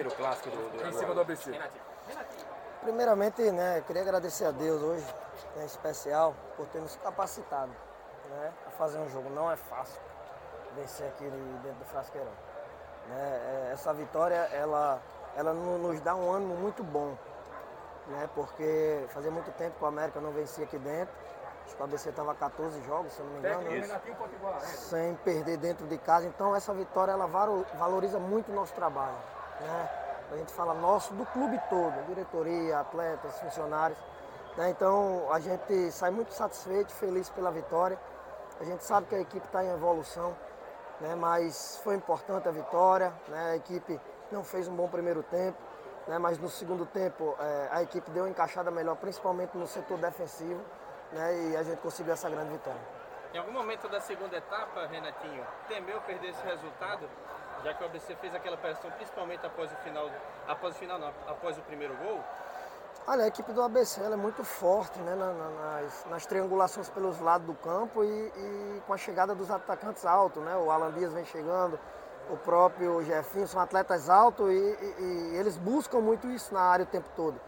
primeiro clássico do, do em cima do ABC. Primeiramente, né, queria agradecer a Deus hoje, em especial, por ter nos capacitado né, a fazer um jogo. Não é fácil vencer aqui dentro do Frasqueirão. Né? É, essa vitória, ela, ela nos dá um ânimo muito bom, né? porque fazia muito tempo que o América não vencia aqui dentro. Acho que o ABC estava 14 jogos, se eu não me engano. Né? Sem perder dentro de casa. Então essa vitória ela valoriza muito o nosso trabalho. Né? A gente fala nosso do clube todo, diretoria, atletas, funcionários. Né? Então a gente sai muito satisfeito, feliz pela vitória. A gente sabe que a equipe está em evolução né? mas foi importante a vitória. Né? A equipe não fez um bom primeiro tempo, né? mas no segundo tempo é, a equipe deu uma encaixada melhor, principalmente no setor defensivo, né? e a gente conseguiu essa grande vitória. Em algum momento da segunda etapa, Renatinho, temeu perder esse resultado, já que o ABC fez aquela pressão, principalmente após o final, após o final não, após o primeiro gol? Olha, a equipe do ABC é muito forte né, nas, nas, triangulações pelos lados do campo e, e, com a chegada dos atacantes altos. Né? O Alan Dias vem chegando, o próprio Jefinho, são atletas altos e, e, e, eles buscam muito isso na área o tempo todo.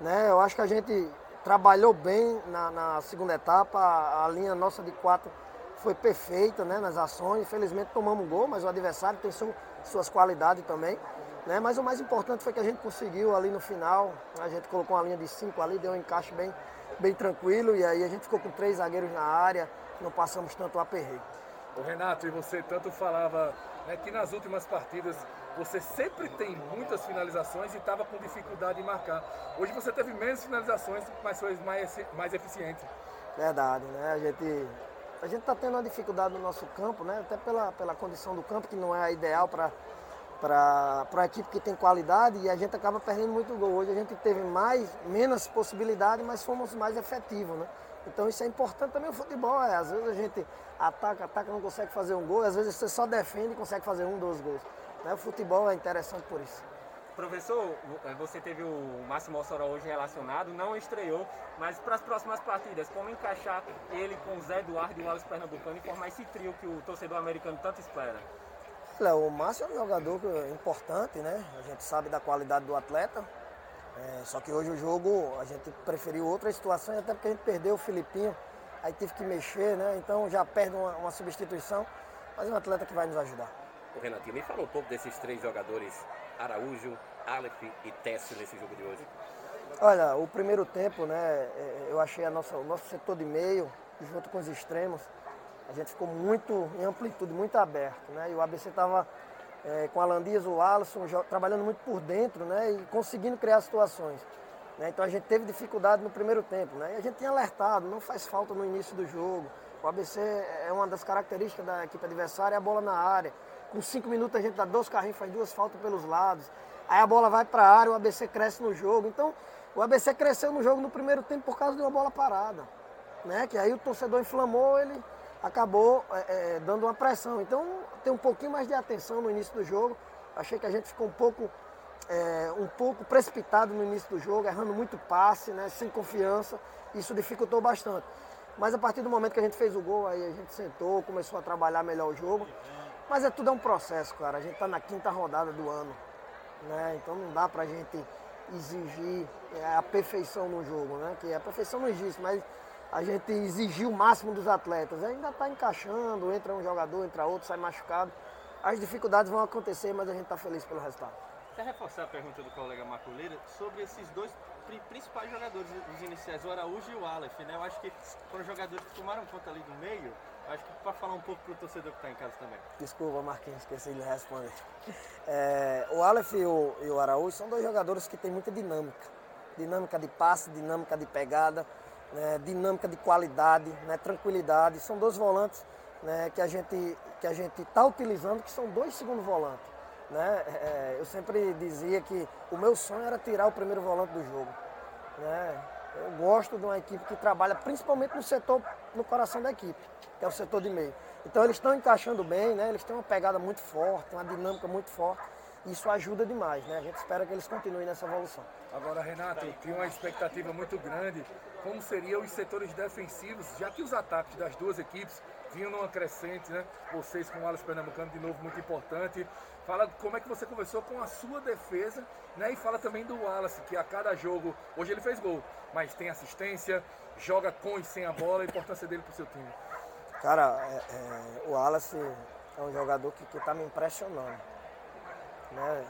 Né? Eu acho que a gente trabalhou bem na, na segunda etapa, a, a, linha nossa de quatro foi perfeita né, nas ações. Infelizmente tomamos gol, mas o adversário tem suas qualidades também. Né? Mas o mais importante foi que a gente conseguiu ali no final, a gente colocou uma linha de cinco ali, deu um encaixe bem, bem tranquilo e aí a gente ficou com três zagueiros na área, não passamos tanto aperreio. O Renato, e você tanto falava né, que nas últimas partidas você sempre tem muitas finalizações e estava com dificuldade em marcar. Hoje você teve menos finalizações, mas foi mais, mais eficiente. Verdade, né? A gente a gente está tendo uma dificuldade no nosso campo, né? Até pela, pela condição do campo, que não é a ideal para para a equipe que tem qualidade e a gente acaba perdendo muito gol. Hoje a gente teve mais, menos possibilidade, mas fomos mais efetivos, né? Então isso é importante também o futebol, é, às vezes a gente ataca, ataca, não consegue fazer um gol, às vezes você só defende e consegue fazer um, dois gols. Né? O futebol é interessante por isso. Professor, é, você teve o Máximo Ossora hoje relacionado, não estreou, mas para as próximas partidas, como encaixar ele com o Zé Eduardo e o Wallace Pernambucano e formar esse trio que o torcedor americano tanto espera? Olha, o Márcio é um jogador importante, né? A gente sabe da qualidade do atleta. É, só que hoje o jogo a gente preferiu outras situações, até porque a gente perdeu o Filipinho, aí teve que mexer, né? Então já perde uma, uma substituição, mas é um atleta que vai nos ajudar. O Renatinho, me fala um pouco desses três jogadores, Araújo, Aleph e Técio nesse jogo de hoje. Olha, o primeiro tempo, né, é, eu achei a nossa, o nosso setor de meio, junto com os extremos, a gente ficou muito em amplitude, muito aberto, né? E o ABC estava é, com a Landias, o Alisson, trabalhando muito por dentro, né? E conseguindo criar situações. Né? Então a gente teve dificuldade no primeiro tempo, né? E a gente tinha alertado, não faz falta no início do jogo. O ABC é uma das características da equipe adversária, é a bola na área. Com cinco minutos a gente dá dois carrinhos, faz duas faltas pelos lados. Aí a bola vai para a área, o ABC cresce no jogo. Então, o ABC cresceu no jogo no primeiro tempo por causa de uma bola parada. Né? Que aí o torcedor inflamou, ele acabou é, é, dando uma pressão. Então tem um pouquinho mais de atenção no início do jogo. Achei que a gente ficou um pouco, é, um pouco precipitado no início do jogo, errando muito passe, né, sem confiança. Isso dificultou bastante. Mas a partir do momento que a gente fez o gol, aí a gente sentou, começou a trabalhar melhor o jogo. Mas é tudo é um processo, cara. A gente está na quinta rodada do ano. Né? Então não dá pra gente exigir é, a perfeição no jogo, né? Que a perfeição não existe, mas a gente exigiu o máximo dos atletas. Ainda está encaixando, entra um jogador, entra outro, sai machucado. As dificuldades vão acontecer, mas a gente está feliz pelo resultado. Quer reforçar a pergunta do colega Maculeira sobre esses dois principais jogadores dos iniciais, o Araújo e o Aleph, né? Eu acho que foram jogadores que tomaram conta ali do meio. Acho que para falar um pouco para o torcedor que está em casa também. Desculpa, Marquinhos, esqueci de responder. É, o Aleph e o, e o Araújo são dois jogadores que têm muita dinâmica. Dinâmica de passe, dinâmica de pegada né, dinâmica de qualidade, né, tranquilidade. São dois volantes né, que a gente que a gente está utilizando, que são dois segundos volantes. Né? É, eu sempre dizia que o meu sonho era tirar o primeiro volante do jogo. Né? Eu gosto de uma equipe que trabalha principalmente no setor, no coração da equipe, que é o setor de meio. Então eles estão encaixando bem, né? eles têm uma pegada muito forte, uma dinâmica muito forte. Isso ajuda demais, né? A gente espera que eles continuem nessa evolução. Agora, Renato, tinha uma expectativa muito grande como seriam os setores defensivos, já que os ataques das duas equipes vinham numa crescente, né? Vocês com o Alas Pernambucano, de novo, muito importante. Fala como é que você conversou com a sua defesa, né? E fala também do Wallace, que a cada jogo, hoje ele fez gol, mas tem assistência, joga com e sem a bola, a importância dele pro seu time. Cara, é, é, o Wallace é um jogador que está me impressionando. Né?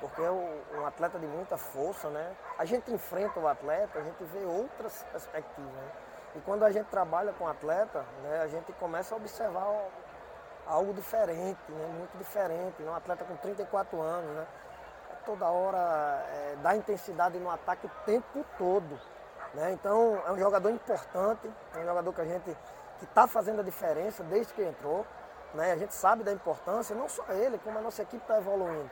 Porque é um atleta de muita força, né? A gente enfrenta o atleta, a gente vê outras perspectivas. Né? E quando a gente trabalha com o atleta, né, a gente começa a observar algo diferente, né? muito diferente. Né? Um atleta com 34 anos, né? toda hora é, dá intensidade no ataque o tempo todo. Né? Então é um jogador importante, é um jogador que a gente que está fazendo a diferença desde que entrou. Né? A gente sabe da importância, não só ele, como a nossa equipe está evoluindo.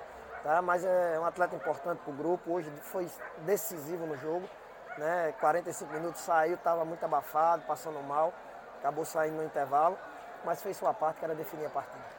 Tá? Mas é um atleta importante para o grupo, hoje foi decisivo no jogo. Né? 45 minutos saiu, estava muito abafado, passando mal, acabou saindo no intervalo, mas fez sua parte, que era definir a partida.